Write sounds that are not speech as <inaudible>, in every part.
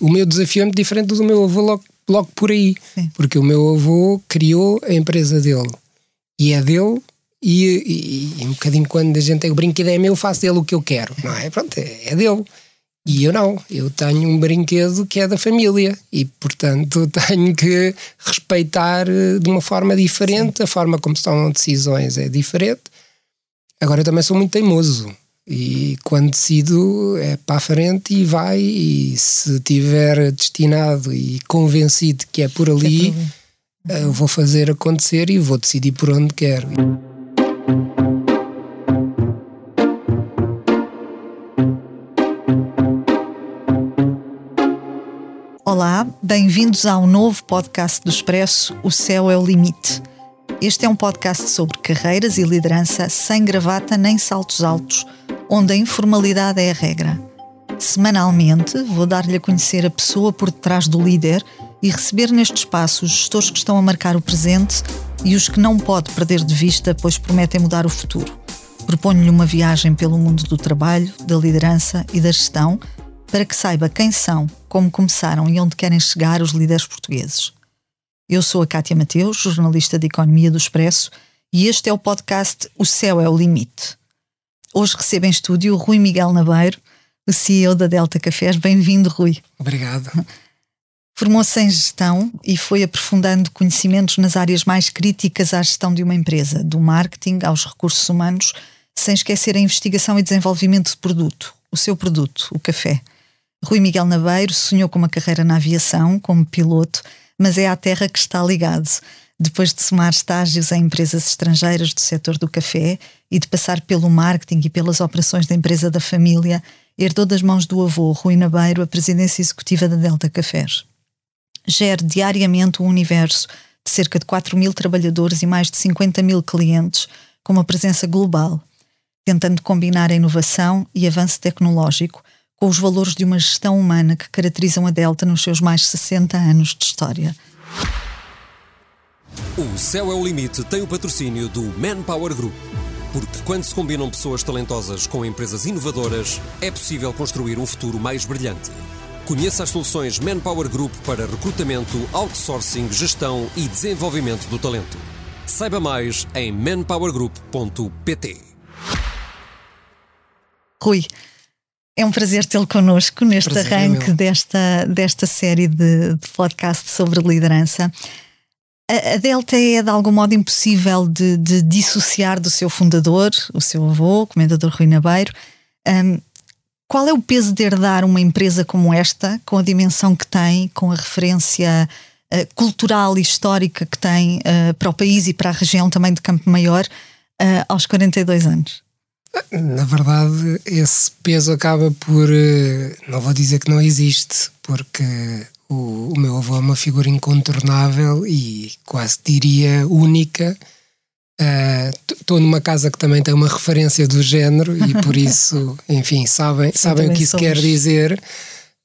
o meu desafio é muito diferente do meu avô logo, logo por aí. Sim. Porque o meu avô criou a empresa dele. E é dele e, e, e, um bocadinho quando a gente tem o brinquedo é meu, faço dele o que eu quero, não é? Pronto, é, é dele. E eu não, eu tenho um brinquedo que é da família e, portanto, <laughs> tenho que respeitar eh, de uma forma diferente, Sim. a forma como se tomam decisões é diferente. Agora, eu também sou muito teimoso e quando decido é para a frente e vai, e se tiver destinado e convencido que é por ali, é eu vou fazer acontecer e vou decidir por onde quero. Olá, bem-vindos ao novo podcast do Expresso O Céu é o Limite. Este é um podcast sobre carreiras e liderança sem gravata nem saltos altos, onde a informalidade é a regra. Semanalmente vou dar-lhe a conhecer a pessoa por detrás do líder e receber neste espaço os gestores que estão a marcar o presente e os que não pode perder de vista, pois prometem mudar o futuro. Proponho-lhe uma viagem pelo mundo do trabalho, da liderança e da gestão para que saiba quem são, como começaram e onde querem chegar os líderes portugueses. Eu sou a Cátia Mateus, jornalista de Economia do Expresso, e este é o podcast O Céu é o Limite. Hoje recebo em estúdio o Rui Miguel Nabeiro, o CEO da Delta Cafés. Bem-vindo, Rui. Obrigado. Formou-se em gestão e foi aprofundando conhecimentos nas áreas mais críticas à gestão de uma empresa, do marketing aos recursos humanos, sem esquecer a investigação e desenvolvimento de produto, o seu produto, o café. Rui Miguel Nabeiro sonhou com uma carreira na aviação, como piloto, mas é à terra que está ligado. Depois de somar estágios em empresas estrangeiras do setor do café e de passar pelo marketing e pelas operações da empresa da família, herdou das mãos do avô, Rui Nabeiro, a presidência executiva da Delta Cafés. Gere diariamente um universo de cerca de 4 mil trabalhadores e mais de 50 mil clientes, com uma presença global, tentando combinar a inovação e avanço tecnológico com os valores de uma gestão humana que caracterizam a Delta nos seus mais 60 anos de história. O Céu é o Limite tem o patrocínio do Manpower Group. Porque quando se combinam pessoas talentosas com empresas inovadoras, é possível construir um futuro mais brilhante. Conheça as soluções Manpower Group para recrutamento, outsourcing, gestão e desenvolvimento do talento. Saiba mais em manpowergroup.pt. Rui, é um prazer tê-lo connosco neste prazer é arranque desta, desta série de, de podcast sobre liderança. A, a, Delta é de algum modo impossível de, de, dissociar do seu fundador, o seu avô, o comendador Rui Nabeiro. Um, qual é o peso de herdar uma empresa como esta, com a dimensão que tem, com a referência uh, cultural e histórica que tem uh, para o país e para a região também de Campo Maior, uh, aos 42 anos? Na verdade, esse peso acaba por. Eh, não vou dizer que não existe, porque o, o meu avô é uma figura incontornável e quase diria única. Estou uh, numa casa que também tem uma referência do género e por <laughs> isso, enfim, sabem, sabem o que isso somos. quer dizer.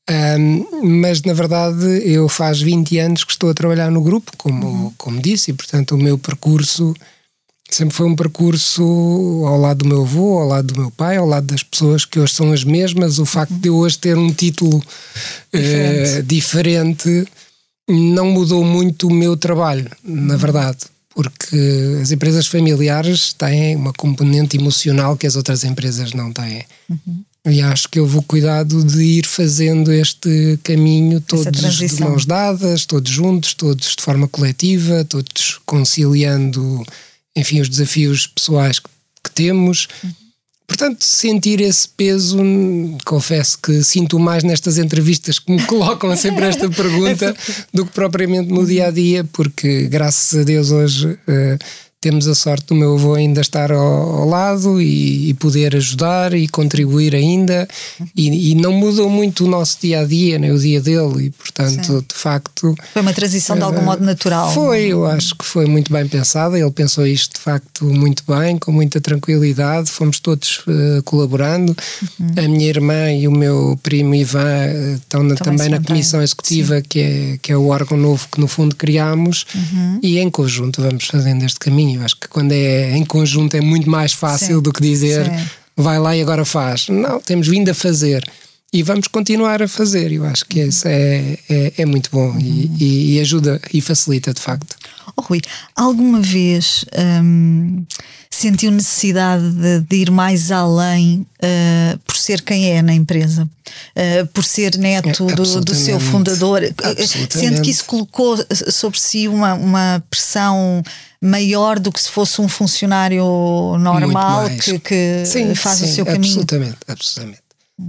Um, mas na verdade eu faz 20 anos que estou a trabalhar no grupo, como, uhum. como disse, e portanto o meu percurso sempre foi um percurso ao lado do meu avô, ao lado do meu pai, ao lado das pessoas que hoje são as mesmas. O facto de eu hoje ter um título diferente, uh, diferente não mudou muito o meu trabalho, na verdade, porque as empresas familiares têm uma componente emocional que as outras empresas não têm. Uhum. E acho que eu vou cuidado de ir fazendo este caminho todos de mãos dadas, todos juntos, todos de forma coletiva, todos conciliando enfim, os desafios pessoais que, que temos. Portanto, sentir esse peso, confesso que sinto mais nestas entrevistas que me <laughs> colocam sempre esta pergunta <laughs> do que propriamente no dia a dia, porque graças a Deus hoje uh, temos a sorte do meu avô ainda estar ao, ao lado e, e, poder ajudar e contribuir ainda e, e, não mudou muito o nosso dia a dia, nem o dia dele e portanto Sim. de facto foi uma transição uh, de algum modo natural. Foi, eu acho que foi muito bem pensada. Ele pensou isto de facto muito bem, com muita tranquilidade. Fomos todos uh, colaborando. Uhum. A minha irmã e o meu primo Ivan uh, estão na, também, também na comissão executiva que é que é o órgão novo que no fundo criámos uhum. e em conjunto vamos fazendo este caminho caminho. Acho que quando é em conjunto é muito mais fácil Sim. do que dizer Sim. vai lá e agora faz. Não, temos vindo a fazer. e vamos continuar a fazer. Eu acho que isso é, é, é muito bom uhum. e, e, ajuda e facilita de facto. Oh, Rui, alguma vez hum, sentiu necessidade de, de, ir mais além uh, por ser quem é na empresa? Uh, por ser neto é, do, do, seu fundador? Sente que isso colocou sobre si uma, uma pressão maior do que se fosse um funcionário normal que, que sim, faz sim, o seu caminho? Absolutamente, absolutamente.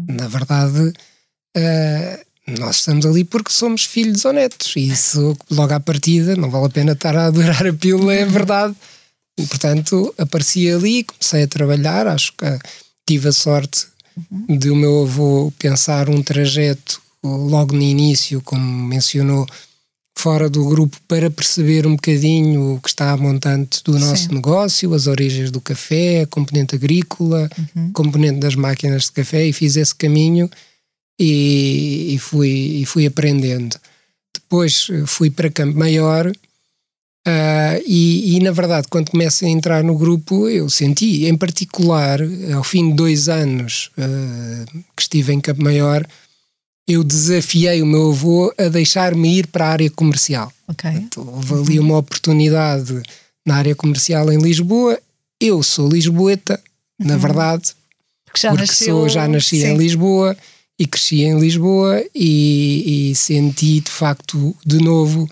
Na verdade, uh, nós estamos ali porque somos filhos ou netos, e isso logo à partida não vale a pena estar a adorar a pílula, é verdade. E, portanto, apareci ali, comecei a trabalhar, acho que tive a sorte uhum. de o meu avô pensar um trajeto logo no início, como mencionou, fora do grupo para perceber um bocadinho o que está a montante do nosso Sim. negócio, as origens do café, a componente agrícola, uhum. componente das máquinas de café e fiz esse caminho e, e, fui, e fui aprendendo. Depois eh, fui para Campo Maior uh, e, e, na verdade, quando comecei a entrar no grupo, eu senti, em particular, ao fim de dois anos uh, que estive em Campo Maior, eu desafiei o meu avô a deixar-me ir para a área comercial. Okay. Então, houve ali uma oportunidade na área comercial em Lisboa. Eu sou lisboeta, uhum. na verdade, porque, já porque nasceu... sou, já nasci Sim. em Lisboa e cresci em Lisboa e, e, senti de facto de novo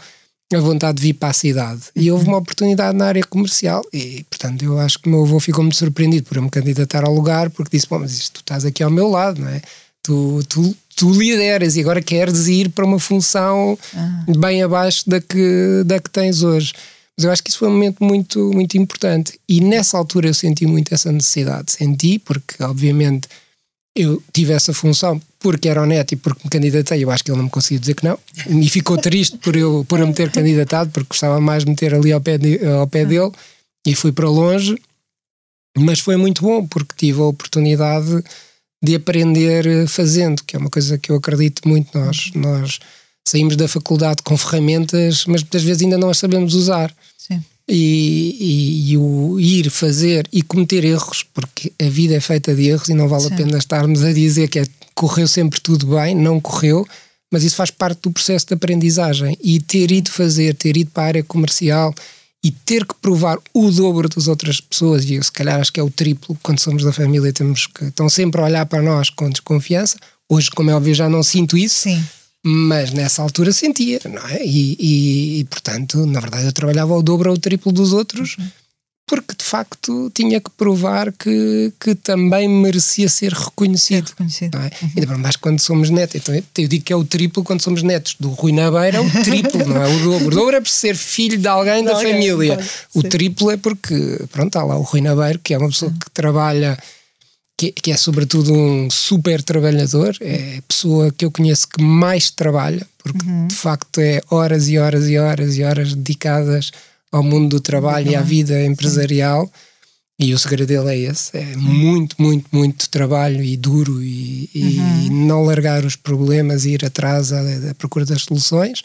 a vontade de vir para a cidade. Uhum. E houve uma oportunidade na área comercial e, portanto, eu acho que o meu avô ficou muito surpreendido por eu me candidatar ao lugar porque disse: Bom, mas isto, tu estás aqui ao meu lado, não é? Tu, tu, tu lideras e agora queres ir para uma função ah. bem abaixo da que, da que tens hoje. Mas eu acho que isso foi um momento muito, muito importante. E nessa altura eu senti muito essa necessidade. Senti, porque obviamente eu tive essa função porque era honesto e porque me candidatei. Eu acho que ele não me conseguiu dizer que não. E ficou triste por eu, por eu me ter candidatado, porque gostava mais de me ter ali ao pé, de, ao pé dele. E fui para longe. Mas foi muito bom, porque tive a oportunidade de aprender eh, fazendo, que é uma coisa que eu acredito muito. Nós, nós saímos da faculdade com ferramentas, mas muitas vezes ainda não as sabemos usar. E, e, e, o ir fazer e cometer erros, porque a vida é feita de erros e não vale Sim. a pena estarmos a dizer que é, correu sempre tudo bem, não correu, mas isso faz parte do processo de aprendizagem. E ter ido fazer, ter ido para a área comercial e ter que provar o dobro das outras pessoas, e eu se calhar acho que é o triplo, quando somos da família, temos que estão sempre a olhar para nós com desconfiança. Hoje, como é óbvio, já não sinto isso. Sim. Mas nessa altura sentia, não é? E, e, e, portanto, na verdade, eu trabalhava o dobro ou o triplo dos outros, uhum porque de facto tinha que provar que, que também merecia ser reconhecido. Ser reconhecido. Não é? Uhum. Ainda mais quando somos netos. Então eu digo que é o triplo quando somos netos do Rui é o triplo, não é o dobro. O dobro é por ser filho de alguém da família. o triplo é porque, pronto, há lá o Rui que é uma pessoa que trabalha. Que, que é sobretudo um super trabalhador, é a pessoa que eu conheço que mais trabalha, porque uhum. de facto é horas e horas e horas e horas dedicadas ao mundo do trabalho e à vida empresarial. Sim. E o segredo dele é esse: é muito, muito, muito trabalho e duro e, uhum. e não largar os problemas e ir atrás à, à procura das soluções.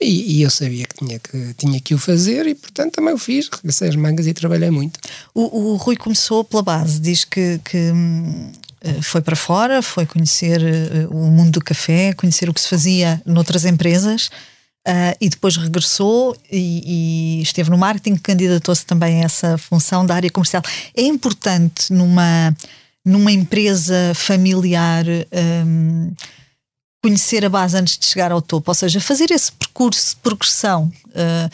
E, e, eu sabia que tinha, que tinha que o fazer e, portanto, também o fiz. Regacei as mangas e trabalhei muito. O, o Rui começou pela base, diz que, que hum, foi para fora, foi conhecer uh, o mundo do café, conhecer o que se fazia noutras empresas. Uh, e depois regressou e, e esteve no marketing, candidatou-se também a essa função da área comercial. É importante numa, numa empresa familiar um, conhecer a base antes de chegar ao topo, ou seja, fazer esse percurso de progressão. Uh,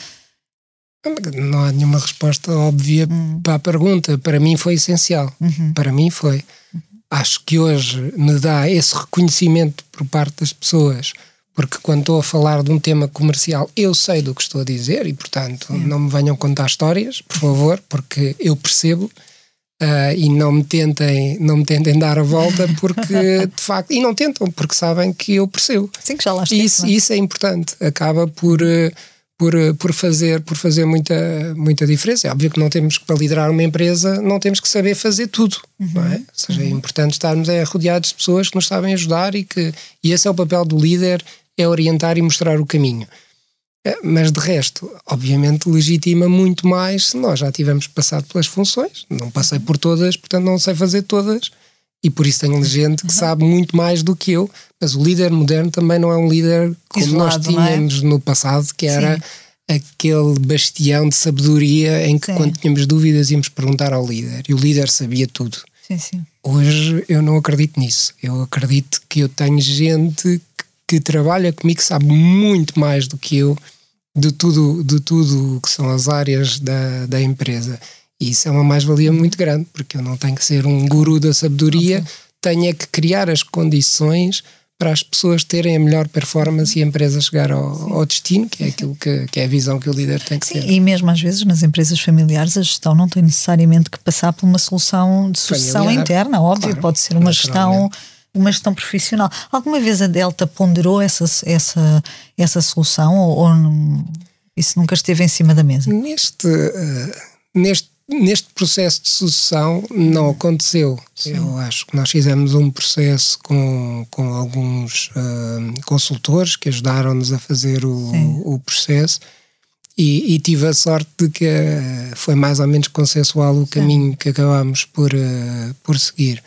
não há nenhuma resposta óbvia uhum. para a pergunta. Para mim foi essencial. Uhum. Para mim foi. Uhum. Acho que hoje me dá esse reconhecimento por parte das pessoas porque quando estou a falar de um tema comercial, eu sei do que estou a dizer e, portanto, não me venham contar histórias, por favor, porque eu percebo. Uh, e não me tentem não me tentem dar a volta porque de facto e não tentam porque sabem que eu percebo sim que já lá isso, isso é importante acaba por uh, por, uh, por fazer por fazer muita muita diferença é óbvio que não temos que para liderar uma empresa não temos que saber fazer tudo uhum. não é? ou seja é uhum. é importante estarmos é, rodeados de pessoas que nos sabem ajudar e que e esse é o papel do líder é orientar e mostrar o caminho. É, mas de resto, obviamente, legitima muito mais se nós já tivemos passado pelas funções. Não passei por todas, portanto não sei fazer todas e por isso tenho gente que uhum. sabe muito mais do que eu, mas o líder moderno também não é um líder como Isolado, nós é? tínhamos é? no passado, que era Sim. aquele bastião de sabedoria em que sim. quando tínhamos dúvidas íamos perguntar ao líder e o líder sabia tudo. Sim, sim. Hoje eu não acredito nisso. Eu acredito que eu tenho gente que, que trabalha comigo que sabe muito mais do que eu de tudo, de tudo que são as áreas da, da empresa. E isso é uma mais-valia muito grande, porque eu não tenho que ser um guru da sabedoria, tenho é que criar as condições para as pessoas terem a melhor performance e a empresa chegar ao, ao destino, que é aquilo que, que, é a visão que o líder tem que Sim, ter. E mesmo às vezes nas empresas familiares a gestão não tem necessariamente que passar por uma solução de sucessão Familiar, interna, óbvio, claro, pode ser uma gestão uma gestão profissional. Alguma vez a Delta ponderou essa, essa, essa solução ou, ou isso nunca esteve em cima da mesa? Neste, uh, neste, neste processo de sucessão não aconteceu. Sim. Eu acho que nós fizemos um processo com, com alguns uh, consultores que ajudaram-nos a fazer o, o processo. E, e, tive a sorte de que uh, foi mais ou menos consensual o caminho Sim. que acabámos por, por seguir.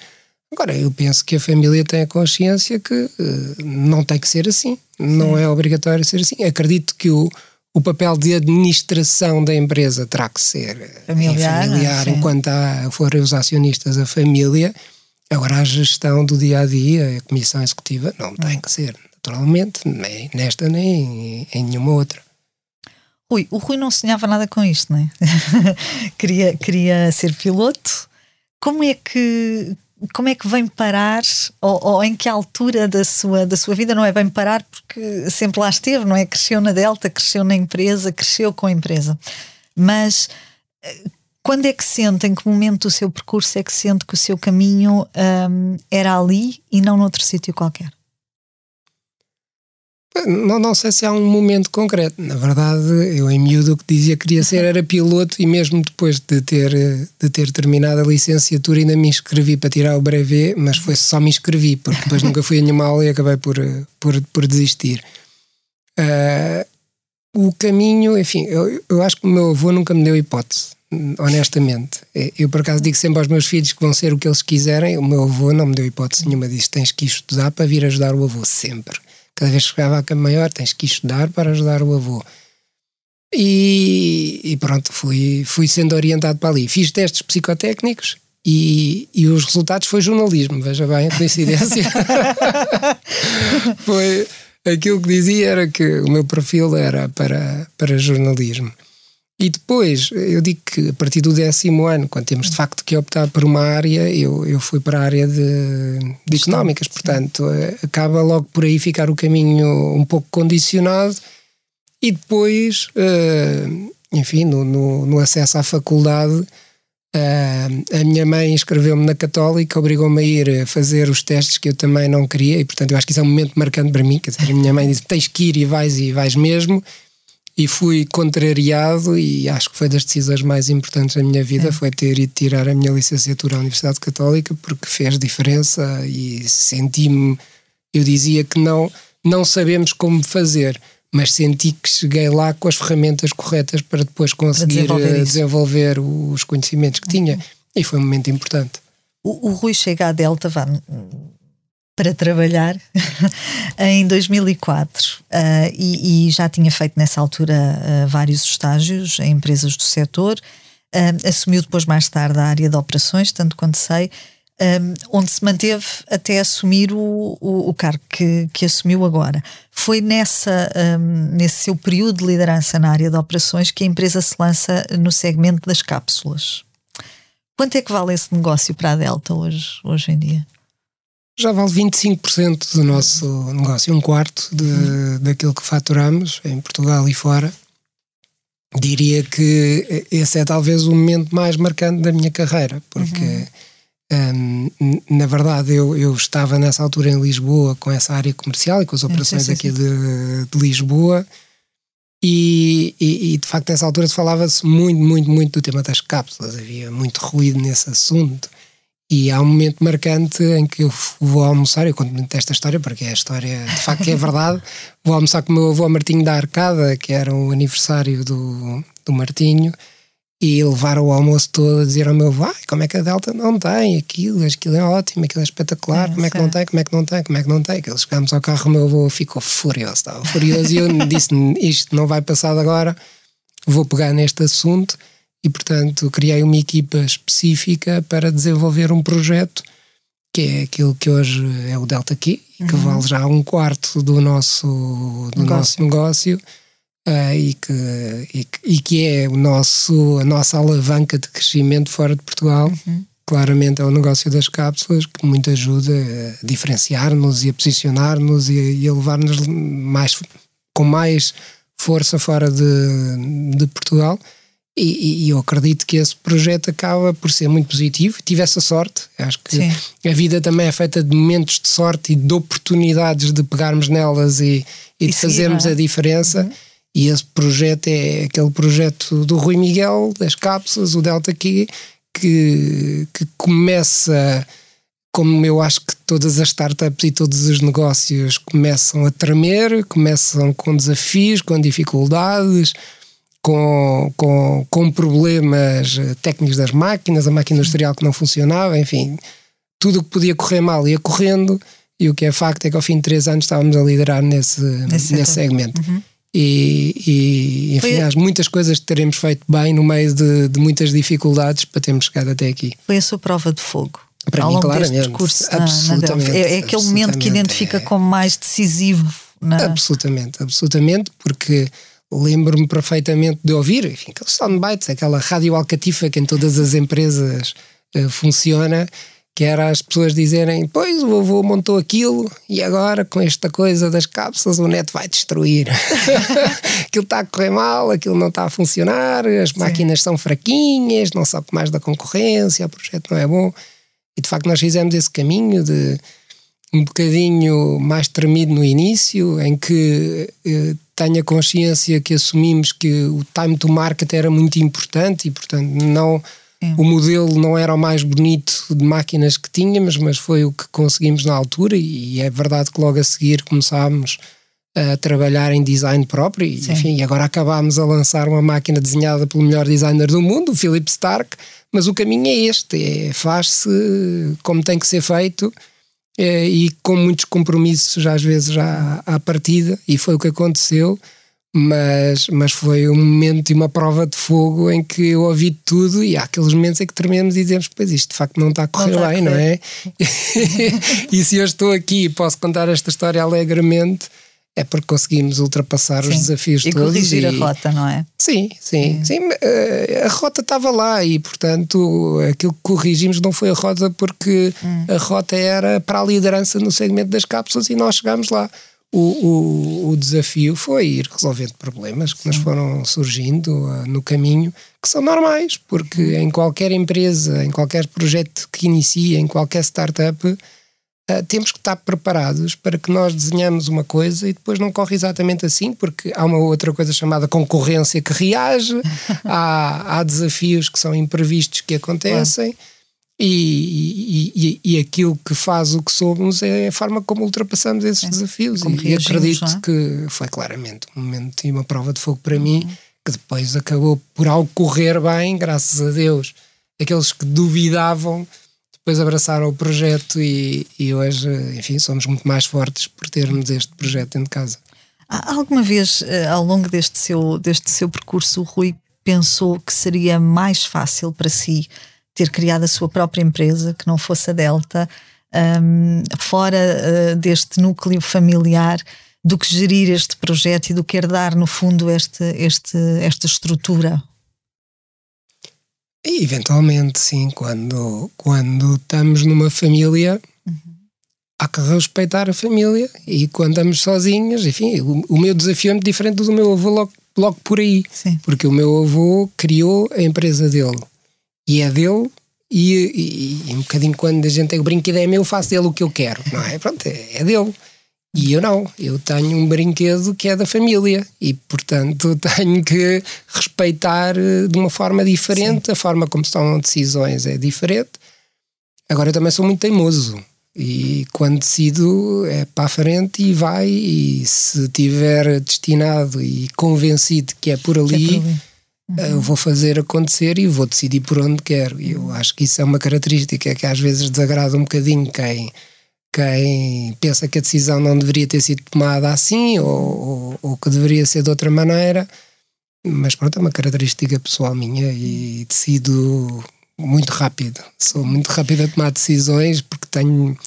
Agora, eu penso que a família tem a consciência que uh, não tem que ser assim, não Sim. é obrigatório ser assim. Acredito que o, o papel de administração da empresa terá que ser familiar, familiar enquanto há, forem os acionistas a família. Agora, a gestão do dia a dia, a comissão executiva, não tem que ser, naturalmente, nem nesta nem em, em nenhuma outra. Rui, o Rui não sonhava nada com isto, não é? <laughs> queria, queria ser piloto. Como é que como é que vem parar, ou, ou, em que altura da sua, da sua vida não é bem parar, porque sempre lá esteve, não é? Cresceu na Delta, cresceu na empresa, cresceu com a empresa. Mas eh, quando é que sente, em que momento do seu percurso é que sente que o seu caminho um, era ali e não noutro sítio qualquer? Não, não sei se há um momento concreto. Na verdade, eu em miúdo o que dizia que queria ser era piloto e mesmo depois de ter, de ter terminado a licenciatura ainda me inscrevi para tirar o brevet, mas foi só me inscrevi, porque depois nunca fui a nenhuma aula e acabei por, por, por desistir. Uh, o caminho, enfim, eu, eu acho que o meu avô nunca me deu hipótese, honestamente. Eu por acaso digo sempre aos meus filhos que vão ser o que eles quiserem, o meu avô não me deu hipótese nenhuma, disse tens que estudar para vir ajudar o avô, sempre Cada vez que chegava a cama maior, tens que estudar para ajudar o avô. E, e, pronto, fui, fui sendo orientado para ali. Fiz testes psicotécnicos e, e os resultados foi jornalismo, veja bem a coincidência. <laughs> foi aquilo que dizia era que o meu perfil era para, para jornalismo. E depois, eu digo que a partir do décimo ano, quando temos de facto que optar por uma área, eu, eu fui para a área de, de económicas, portanto, eh, acaba logo por aí ficar o caminho um pouco condicionado. E depois, uh, enfim, no, no, no, acesso à faculdade, uh, a minha mãe inscreveu-me na Católica, obrigou-me a ir fazer os testes que eu também não queria, e portanto, eu acho que isso é um momento marcante para mim. Quer dizer, a minha mãe disse: tens que ir e vais e vais mesmo e fui contrariado e acho que foi das decisões mais importantes da minha vida, é. foi ter ido tirar a minha licenciatura à Universidade Católica porque fez diferença e senti-me, eu dizia que não, não sabemos como fazer, mas senti que cheguei lá com as ferramentas corretas para depois conseguir para desenvolver, eh, desenvolver, os conhecimentos que tinha e foi um momento importante. O, o Rui chega à Delta, vá, para trabalhar <laughs> em 2004 uh, e, e, já tinha feito nessa altura uh, vários estágios em empresas do setor. Uh, assumiu depois, mais tarde, a área de operações, tanto quanto sei, um, onde se manteve até assumir o, o, o cargo que, que, assumiu agora. Foi nessa, um, nesse seu período de liderança na área de operações que a empresa se lança no segmento das cápsulas. Quanto é que vale esse negócio para a Delta hoje, hoje em dia? Já vale 25% do nosso negócio, um quarto de, daquilo que faturamos em Portugal e fora. Diria que esse é talvez o momento mais marcante da minha carreira, porque uhum. um, na verdade eu, eu estava nessa altura em Lisboa com essa área comercial e com as operações sim, sim, sim. aqui de, de Lisboa. E, e, e, de facto nessa altura falava-se muito, muito, muito do tema das cápsulas, havia muito ruído nesse assunto. E há um momento marcante em que eu vou almoçar, eu conto muito esta história porque é a história, de facto é verdade. <laughs> vou almoçar com o meu avô Martinho da Arcada, que era o aniversário do, do Martinho, e levar o almoço todo a dizer ao meu vai, como é que a Delta não tem aquilo, aquilo é ótimo, aquilo é espetacular, é, como é que não tem, como é que não tem, como é que não tem. Que chegámos ao carro, o meu avô ficou furioso, estava furioso e eu <laughs> disse: isto não vai passar agora, vou pegar neste assunto e, portanto, criei uma equipa específica para desenvolver um projeto que é aquilo que hoje é o Delta Key, uhum. que vale já um quarto do nosso, do negócio. nosso negócio uh, e, que, e, e, que é o nosso, a nossa alavanca de crescimento fora de Portugal. Uhum. Claramente é o negócio das cápsulas que muito ajuda a diferenciar-nos e a posicionar-nos e, e, a levar-nos mais, com mais força fora de, de Portugal. E, e, eu acredito que esse projeto acaba por ser muito positivo. Tive essa sorte. Acho que Sim. a vida também é feita de momentos de sorte e de oportunidades de pegarmos nelas e, e de fazermos é? a diferença. Uhum. E esse projeto é aquele projeto do Rui Miguel, das cápsulas, o Delta Key, que, que começa, como eu acho que todas as startups e todos os negócios começam a tremer, começam com desafios, com dificuldades, com, com, com problemas técnicos das máquinas, a máquina industrial que não funcionava, enfim, tudo o que podia correr mal ia correndo. E o que é facto é que ao fim de três anos estávamos a liderar nesse, nesse segmento. Uhum. E, e enfim, Foi... há muitas coisas que teremos feito bem no meio de, de, muitas dificuldades para termos chegado até aqui. Foi a sua prova de fogo. Para ao mim, longo claramente. deste percurso absolutamente, na, é, é aquele momento que identifica é... como mais decisivo. Na... Absolutamente, absolutamente, porque lembro-me perfeitamente de ouvir, enfim, aqueles soundbites, aquela rádio alcatifa que em todas as empresas uh, funciona que era as pessoas dizerem: Pois o avô montou aquilo e agora com esta coisa das cápsulas o neto vai destruir. <laughs> <laughs> aquilo está a correr mal, aquilo não está a funcionar, as Sim. máquinas são fraquinhas, não sabe mais da concorrência, o projeto não é bom. E de facto nós fizemos esse caminho de um bocadinho mais tremido no início, em que eh, tenha consciência que assumimos que o time to market era muito importante e, portanto, não é. O modelo não era o mais bonito de máquinas que tínhamos, mas foi o que conseguimos na altura, e é verdade que logo a seguir começámos a trabalhar em design próprio, e, enfim, agora acabámos a lançar uma máquina desenhada pelo melhor designer do mundo, o Philip Stark, mas o caminho é este: é, faz-se como tem que ser feito. É, e com muitos compromissos às vezes já à partida, e foi o que aconteceu mas, mas foi um momento e uma prova de fogo em que eu ouvi tudo e há aqueles momentos em que trememos e dizemos, pois isto de facto não está a correr não bem, não é? <laughs> e se eu estou aqui e posso contar esta história alegremente, é porque conseguimos ultrapassar sim. os desafios e todos. Corrigir e corrigir a rota, não é? Sim, sim, sim. Eh, a rota estava lá e, portanto, aquilo que corrigimos não foi a rota porque hum. a rota era para a liderança no segmento das cápsulas e nós chegámos lá o, o, o, desafio foi ir resolvendo problemas que nos foram surgindo uh, no caminho, que são normais, porque em qualquer empresa, em qualquer projeto que inicia, em qualquer startup, uh, temos que estar preparados para que nós desenhamos uma coisa e depois não corre exatamente assim, porque há uma outra coisa chamada concorrência que reage, <laughs> há, há desafios que são imprevistos que acontecem. Claro e, e, e, aquilo que faz o que somos é a forma como ultrapassamos esses é, desafios. E acredito é? que foi claramente um momento e uma prova de fogo para uhum. mim, que depois acabou por algo correr bem, graças a Deus. Aqueles que duvidavam depois abraçaram o projeto e, e hoje, enfim, somos muito mais fortes por termos este projeto dentro de casa. Alguma vez, eh, ao longo deste seu, deste seu percurso, o Rui pensou que seria mais fácil para si ter criado a sua própria empresa, que não fosse a Delta, um, fora uh, deste núcleo familiar, do que gerir este projeto e do que herdar, no fundo, este, este, esta estrutura? E, eventualmente, sim, quando, quando estamos numa família, uhum. há que respeitar a família. E quando estamos sozinhos, enfim, o, o meu desafio é muito diferente do meu avô logo, logo por aí. Sim. Porque o meu avô criou a empresa dele e é dele e, e, e, um bocadinho quando a gente tem o brinquedo é meu, faço dele o que eu quero, não é? Pronto, é, é dele. E eu não, eu tenho um brinquedo que é da família e, portanto, <laughs> tenho que respeitar eh, de uma forma diferente, Sim. a forma como estão decisões é diferente. Agora eu também sou muito teimoso e quando decido é para a frente e vai, e se tiver destinado e convencido que é por ali, é ali Uhum. Eu vou fazer acontecer e vou decidir por onde quero. E eu acho que isso é uma característica que às vezes desagrada um bocadinho quem, quem pensa que a decisão não deveria ter sido tomada assim ou, ou, ou que deveria ser de outra maneira. Mas pronto, é uma característica pessoal minha e decido muito rápido. Sou muito rápido a tomar decisões porque tenho,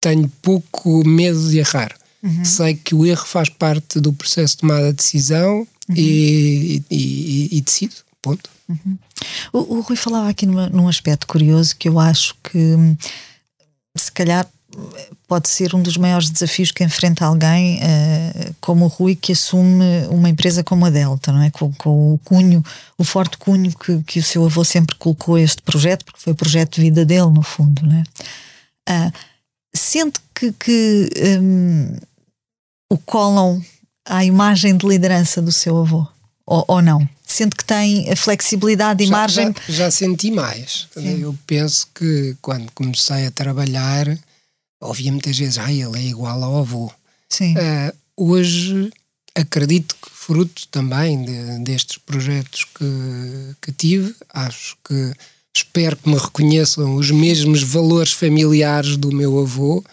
tenho pouco medo de errar. Uhum. Sei que o erro faz parte do processo de tomada de decisão uhum. e, e, e, e, decido. Ponto. Uhum. O, o, Rui falava aqui numa, num aspecto curioso que eu acho que se calhar pode ser um dos maiores desafios que enfrenta alguém uh, como o Rui que assume uma empresa como a Delta, não é? Com, com, o cunho, o forte cunho que, que o seu avô sempre colocou a este projeto, porque foi o projeto de vida dele, no fundo, não é? Uh, sente que, que um, o colam à imagem de liderança do seu avô? Ou, ou não? Sente que tem a flexibilidade e já, margem? Já, já senti mais. Sim. Eu penso que quando comecei a trabalhar, ouvia muitas vezes, ah, ele é igual ao avô. Sim. Uh, hoje acredito que fruto também de, destes projetos que, que tive, acho que espero que me reconheçam os mesmos valores familiares do meu avô,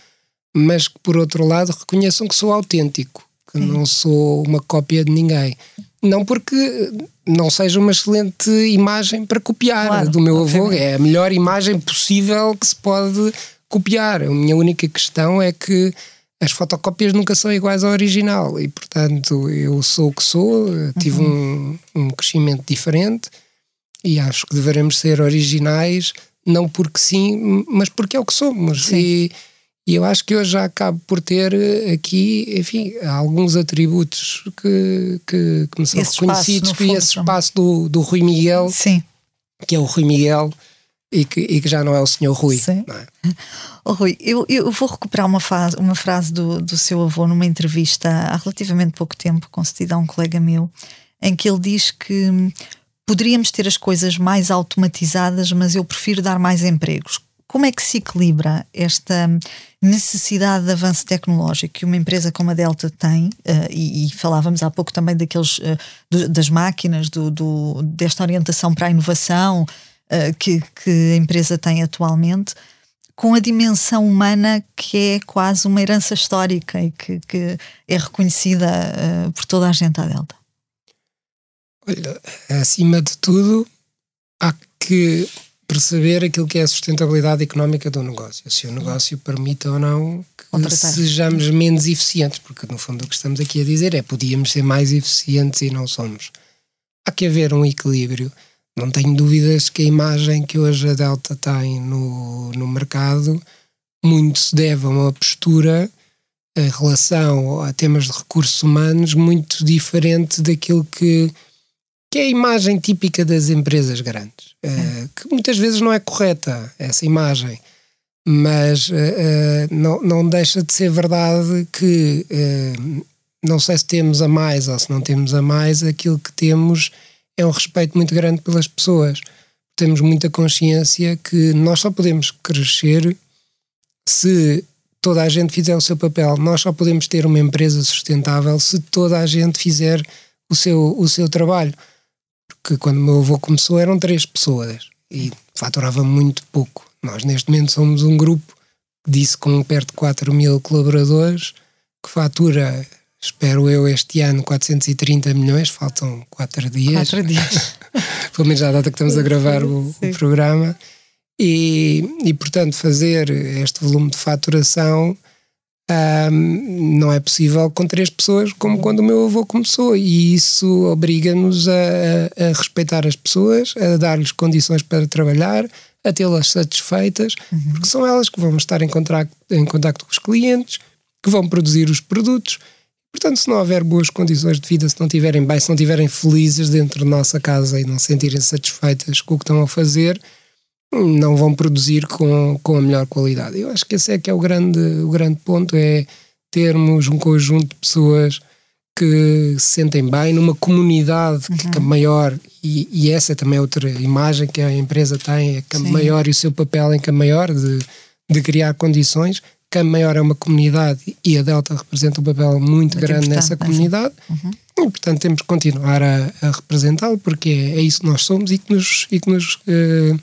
mas que por outro lado reconheçam que sou autêntico, que Sim. não sou uma cópia de ninguém. Não porque não seja uma excelente imagem para copiar claro, do meu avô, é a melhor imagem possível que se pode copiar. A minha única questão é que as fotocópias nunca são iguais ao original e, portanto, eu sou o que sou, tive uhum. um, um crescimento diferente e acho que devemos ser originais, não porque sim, mas porque é o que somos. E, e eu acho que hoje já acabo por ter eh, aqui, enfim, alguns atributos que, que, que me são esse reconhecidos, que esse espaço do, do Rui Miguel, Sim. que é o Rui Miguel, e que, e que já não é o senhor Rui. Sim. É? <laughs> Oh, Rui, eu, eu vou recuperar uma, fase, uma frase do, do seu avô numa entrevista há relativamente pouco tempo, concedida a um colega meu, em que ele diz que hum, poderíamos ter as coisas mais automatizadas, mas eu prefiro dar mais empregos. Como é que se equilibra esta necessidade de avanço tecnológico que uma empresa como a Delta tem, uh, e, e, falávamos há pouco também daqueles, uh, do, das máquinas, do, do, desta orientação para a inovação uh, que, que a empresa tem atualmente, com a dimensão humana que é quase uma herança histórica e que, que é reconhecida por toda a gente à Delta? Olha, acima de tudo, há que perceber aquilo que é a sustentabilidade económica do negócio. Se o negócio permite ou não que sejamos menos eficientes, porque no fundo o que estamos aqui a dizer é podíamos ser mais eficientes e não somos. Há que haver um equilíbrio. Não tenho dúvidas que a imagem que hoje a Delta tem no, no mercado muito se deve a uma postura em relação a temas de recursos humanos muito diferente daquilo que que é a imagem típica das empresas grandes, uh, que muitas vezes não é correta, essa imagem, mas uh, não, não deixa de ser verdade que não sei se temos a mais ou se não temos a mais, aquilo que temos é um respeito muito grande pelas pessoas. Temos muita consciência que nós só podemos crescer se toda a gente fizer o seu papel. Nós só podemos ter uma empresa sustentável se toda a gente fizer o seu, o seu trabalho que quando o meu avô começou eram três pessoas e faturava muito pouco. Nós neste momento somos um grupo, disse com perto de 4 mil colaboradores, que fatura, espero eu, este ano 430 milhões, faltam 4 dias. 4 dias. <laughs> Pelo menos à data que estamos a gravar o, o programa. E, e, portanto, fazer este volume de faturação um, não é possível com três pessoas como quando o meu avô começou e isso obriga-nos a, a, respeitar as pessoas, a dar-lhes condições para trabalhar, a tê-las satisfeitas, uhum. porque são elas que vão estar em contacto, em contacto com os clientes, que vão produzir os produtos. Portanto, se não houver boas condições de vida, se não estiverem bem, se não estiverem felizes dentro da nossa casa e não se sentirem satisfeitas com o que estão a fazer, não vão produzir com, com a melhor qualidade. Eu acho que esse é que é o grande, o grande ponto, é termos um conjunto de pessoas que se sentem bem numa comunidade uhum. que é maior e, e, essa é também outra imagem que a empresa tem, é que maior e o seu papel em que maior de, de criar condições que maior é uma comunidade e a Delta representa um papel muito, muito grande nessa comunidade uhum. E, portanto, temos que continuar a, a representá-lo, porque é, é, isso que nós somos e que nos, e que nos uh,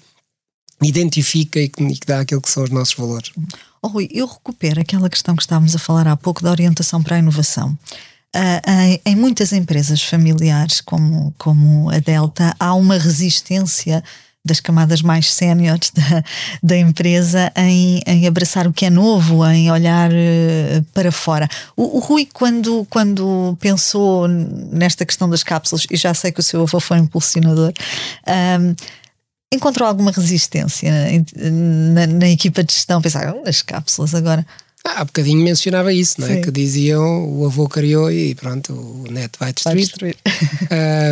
identifica e que, e que, dá aquilo que são os nossos valores. Oh, Rui, eu recupero aquela questão que estávamos a falar há pouco da orientação para a inovação. Uh, em, em, muitas empresas familiares, como, como a Delta, há uma resistência das camadas mais séniores da, da empresa em, em abraçar o que é novo, em olhar uh, para fora. O, o, Rui, quando, quando pensou nesta questão das cápsulas, e já sei que o seu avô foi impulsionador, um, encontrou alguma resistência na, na, equipa de gestão? Pensar, oh, as cápsulas agora. Ah, há bocadinho mencionava isso, não é? Sim. Que diziam o avô criou e pronto, o neto vai destruir. Vai destruir.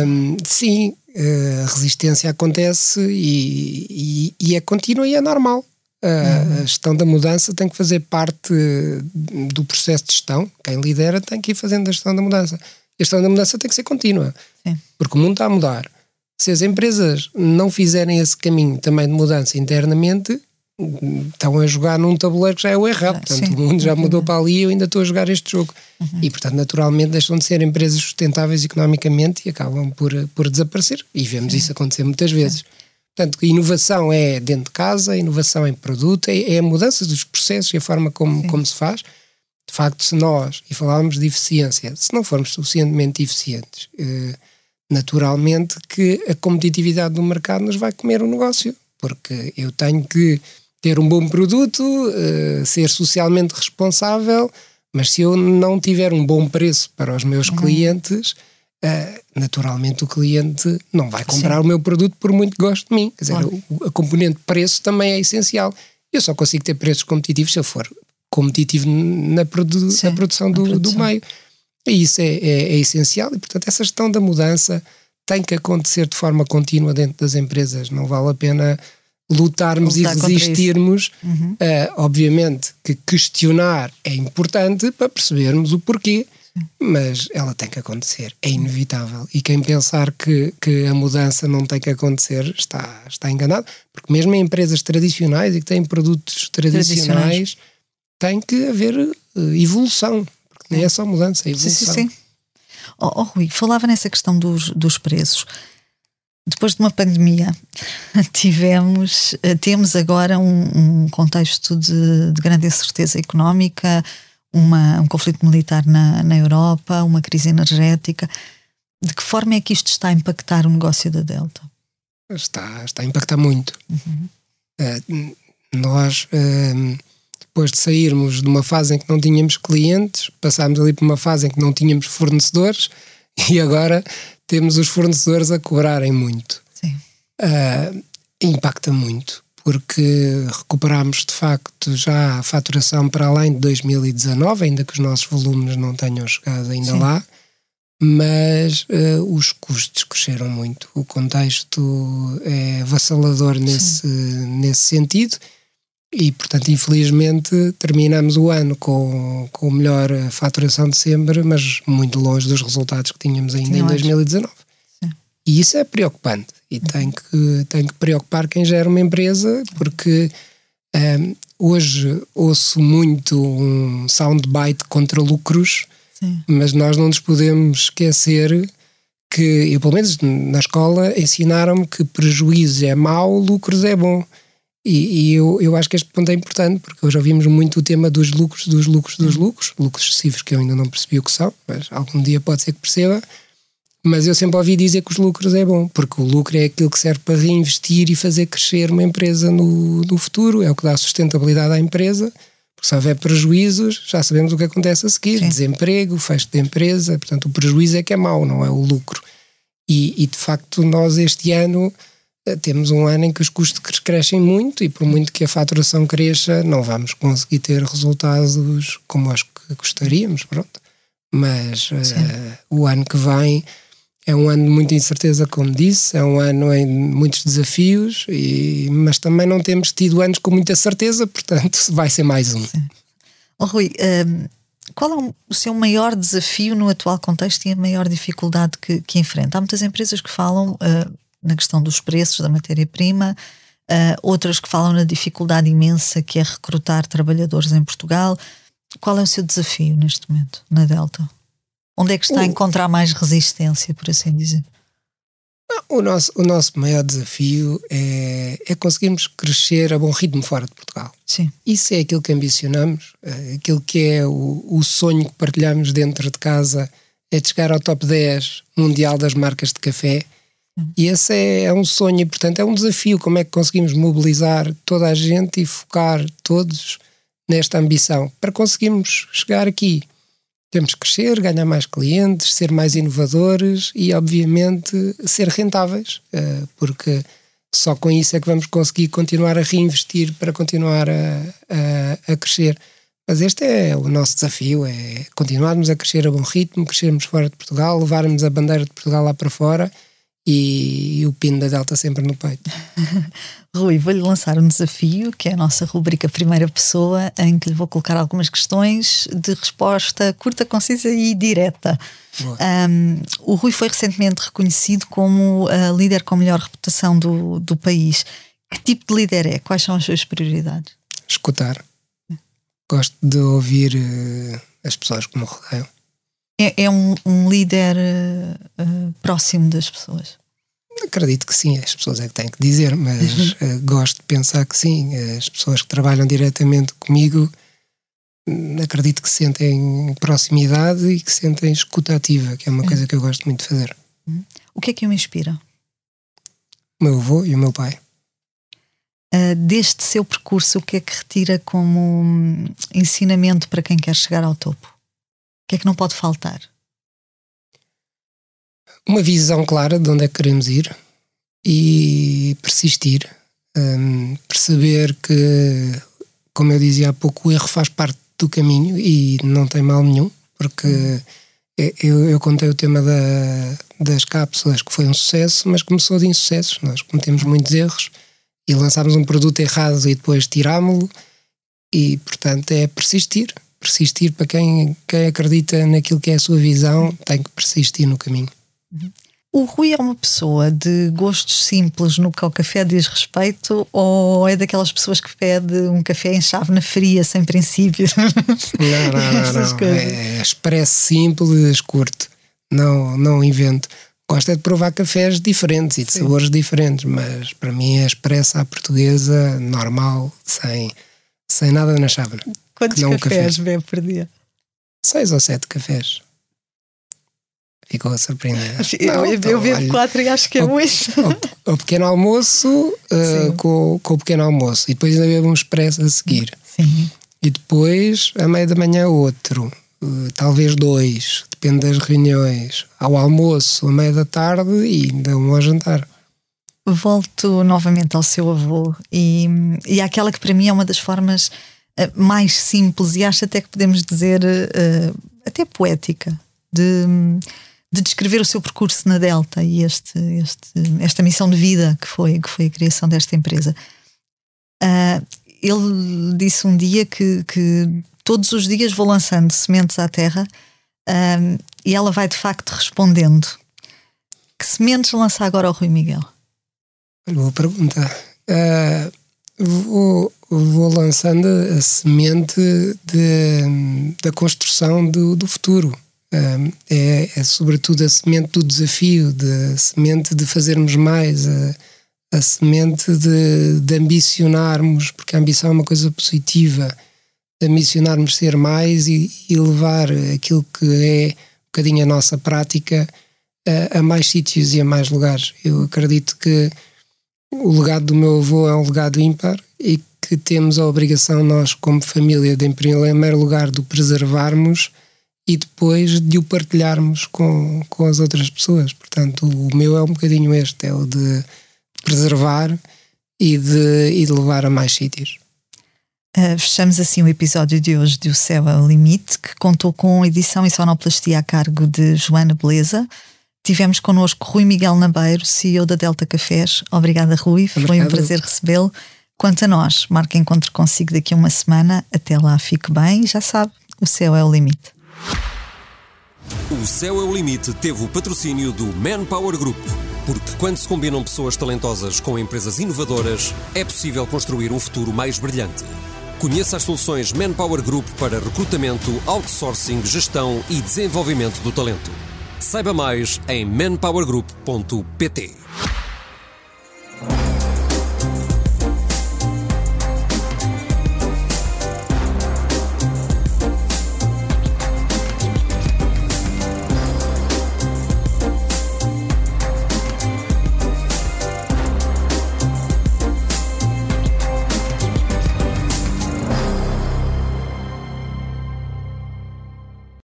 um, <laughs> sim, eh, a resistência acontece e, e, e, é contínua e é normal. Uhum. A gestão da mudança tem que fazer parte do processo de gestão. Quem lidera tem que ir fazendo a gestão da mudança. A gestão da mudança tem que ser contínua, Sim. porque o mundo está a mudar. Se as empresas não fizerem esse caminho também de mudança internamente, estão a jogar num tabuleiro que já é o errado. Portanto, Sim. o mundo já mudou para ali e eu ainda estou a jogar este jogo. Uhum. E, portanto, naturalmente deixam de ser empresas sustentáveis economicamente e acabam por, por desaparecer. E vemos Sim. isso acontecer muitas vezes. Sim. Portanto, inovação é dentro de casa, inovação em produto, é, é a mudança dos processos e a forma como, como se faz. De facto, se nós, e falávamos de eficiência, se não formos suficientemente eficientes, eh, naturalmente que a competitividade do mercado nos vai comer o negócio. Porque eu tenho que ter um bom produto, uh, ser socialmente responsável, mas se eu não tiver um bom preço para os meus uhum. clientes, uh, naturalmente o cliente não vai comprar Sim. o meu produto por muito que goste de mim. Quer dizer, o, a componente preço também é essencial. Eu só consigo ter preços competitivos se eu for competitivo na, produ Sim, na produção, do, produção do meio. E isso é, é, é essencial e, portanto, essa gestão da mudança tem que acontecer de forma contínua dentro das empresas. Não vale a pena lutarmos Lutar e resistirmos. Uhum. Uh, obviamente que questionar é importante para percebermos o porquê, mas ela tem que acontecer, é inevitável. E quem pensar que, que a mudança não tem que acontecer está, está enganado, porque mesmo em empresas tradicionais e que têm produtos tradicionais, tradicionais. tem que haver uh, evolução, porque nem é só mudança, é evolução. Sim, sim, sim. Oh, oh, Rui, falava nessa questão dos, dos preços depois de uma pandemia, <laughs> tivemos, eh, temos agora um, um contexto de, de, grande incerteza económica, uma, um conflito militar na, na Europa, uma crise energética. De que forma é que isto está a impactar o negócio da Delta? Está, está a impactar muito. Uhum. Uh, nós, uh, depois de sairmos de uma fase em que não tínhamos clientes, passámos ali para uma fase em que não tínhamos fornecedores <laughs> e agora temos os fornecedores a cobrarem muito. Sim. Uh, impacta muito, porque recuperamos de facto já a faturação para além de 2019, ainda que os nossos volumes não tenham chegado ainda Sim. lá, mas uh, os custos cresceram muito. O contexto é avassalador nesse, nesse sentido. E, portanto, infelizmente, terminamos o ano com, com melhor faturação de sempre, mas muito longe dos resultados que tínhamos ainda em 2019. Sim. E isso é preocupante e uhum. tem, que, tem que preocupar quem gera uma empresa, porque um, hoje ouço muito um soundbite contra lucros, Sim. mas nós não nos podemos esquecer que, eu pelo menos na escola, ensinaram-me que prejuízo é mau, lucros é bom. E, e, eu, eu acho que este ponto é importante, porque hoje ouvimos muito o tema dos lucros, dos lucros, dos lucros, lucros excessivos que eu ainda não percebi o que são, mas algum dia pode ser que perceba. Mas eu sempre ouvi dizer que os lucros é bom, porque o lucro é aquilo que serve para reinvestir e fazer crescer uma empresa no, no futuro, é o que dá sustentabilidade à empresa. Porque se houver prejuízos, já sabemos o que acontece a seguir: Sim. desemprego, fecho de empresa. Portanto, o prejuízo é que é mau, não é o lucro. E, e de facto, nós este ano temos um ano em que os custos crescem muito e por muito que a faturação cresça, não vamos conseguir ter resultados como acho que gostaríamos, pronto. Mas uh, o ano que vem é um ano de muita incerteza, como disse, é um ano em muitos desafios, e, mas também não temos tido anos com muita certeza, portanto <laughs> vai ser mais um. Oh, Rui, um, qual é o seu maior desafio no atual contexto e a maior dificuldade que, que enfrenta? Há muitas empresas que falam uh, na questão dos preços da matéria-prima, uh, outras que falam na dificuldade imensa que é recrutar trabalhadores em Portugal. Qual é o seu desafio neste momento, na Delta? Onde é que está a encontrar mais resistência, por assim dizer? O nosso, o nosso maior desafio é, é conseguirmos crescer a bom ritmo fora de Portugal. Sim. Isso é aquilo que ambicionamos, eh, aquilo que é o, o sonho que partilhamos dentro de casa, é de chegar ao top 10 mundial das marcas de café. E esse é, é, um sonho e, portanto, é um desafio. Como é que conseguimos mobilizar toda a gente e focar todos nesta ambição para conseguirmos chegar aqui? Temos que crescer, ganhar mais clientes, ser mais inovadores e, obviamente, ser rentáveis, eh, porque só com isso é que vamos conseguir continuar a reinvestir para continuar a, a, a crescer. Mas este é o nosso desafio: é continuarmos a crescer a bom ritmo, crescermos fora de Portugal, levarmos a bandeira de Portugal lá para fora e, e o pino da Delta sempre no peito. <laughs> Rui, vou-lhe lançar um desafio, que é a nossa rubrica Primeira Pessoa, em que lhe vou colocar algumas questões de resposta curta, concisa e direta. Um, o Rui foi recentemente reconhecido como a líder com melhor reputação do, do país. Que tipo de líder é? Quais são as suas prioridades? Escutar. Gosto de ouvir uh, as pessoas que me rodeiam. É, é um, um, líder uh, próximo das pessoas? Acredito que sim, as pessoas é que têm que dizer, mas uh, gosto de pensar que sim. As pessoas que trabalham diretamente comigo hum, acredito que sentem proximidade e que sentem escuta ativa, que é uma uhum. coisa que eu gosto muito de fazer. Uhum. O que é que o inspira? O meu avô e o meu pai. Uh, deste seu percurso, o que é que retira como um, ensinamento para quem quer chegar ao topo? Que é que não pode faltar? Uma visão clara de onde é que queremos ir e persistir. Um, perceber que, como eu dizia há pouco, o erro faz parte do caminho e não tem mal nenhum, porque eu, eu contei o tema da, das cápsulas que foi um sucesso, mas começou de insucessos. Nós cometemos muitos erros e lançámos um produto errado e depois tirámo-lo, e portanto é persistir persistir para quem, quem acredita naquilo que é a sua visão, tem que persistir no caminho. O Rui é uma pessoa de gostos simples no que ao café diz respeito ou é daquelas pessoas que pede um café em chave fria, sem princípio? Não, não, não. <laughs> não. É expresso simples, curto. Não, não invento. Gosto é de provar cafés diferentes e de Sim. sabores diferentes, mas para mim é expressa à portuguesa, normal, sem, sem nada na chávena. Quantos cafés bebe por dia? Seis ou sete cafés. Ficou a surpreender. <laughs> Eu, não, eu, eu bebo quatro e acho que é muito. <laughs> O, o, pequeno almoço uh, com, com o pequeno almoço. E depois ainda bebo um expresso a seguir. Sim. E depois, à meia da manhã, outro. Uh, talvez dois. Depende das reuniões. Ao almoço, à meia da tarde e ainda um ao jantar. Volto novamente ao seu avô e, e àquela que para mim é uma das formas mais simples e acho até que podemos dizer uh, até poética de, de, descrever o seu percurso na Delta e este, este, esta missão de vida que foi, que foi a criação desta empresa. Uh, ele disse um dia que, que, todos os dias vou lançando sementes à terra e ela vai de facto respondendo. Que sementes lança agora ao Rui Miguel? Boa pergunta. Uh, vou, vou lançando a semente de, da construção do, do futuro. É, é, sobretudo a semente do desafio, de, a semente de fazermos mais, a, a semente de, de ambicionarmos, porque a ambição é uma coisa positiva, de ambicionarmos ser mais e, e levar aquilo que é um bocadinho a nossa prática a, a mais sítios e a mais lugares. Eu acredito que o legado do meu avô é um legado ímpar e que temos a obrigação, nós, como família, de, em primeiro lugar, de o preservarmos e depois de o partilharmos com, com as outras pessoas. Portanto, o meu é um bocadinho este: é o de preservar e de, e de levar a mais sítios. Uh, fechamos assim o episódio de hoje de O Céu é o Limite, que contou com edição e sonoplastia a cargo de Joana Beleza. Tivemos connosco Rui Miguel Nabeiro, CEO da Delta Cafés. Obrigada, Rui. Obrigado. Foi um prazer recebê-lo. Quanto a nós, marque encontro consigo daqui a uma semana. Até lá, fique bem e já sabe, o céu é o limite. O Céu é o Limite teve o patrocínio do Manpower Group. Porque quando se combinam pessoas talentosas com empresas inovadoras, é possível construir um futuro mais brilhante. Conheça as soluções Manpower Group para recrutamento, outsourcing, gestão e desenvolvimento do talento. Saiba mais em manpowergroup.pt.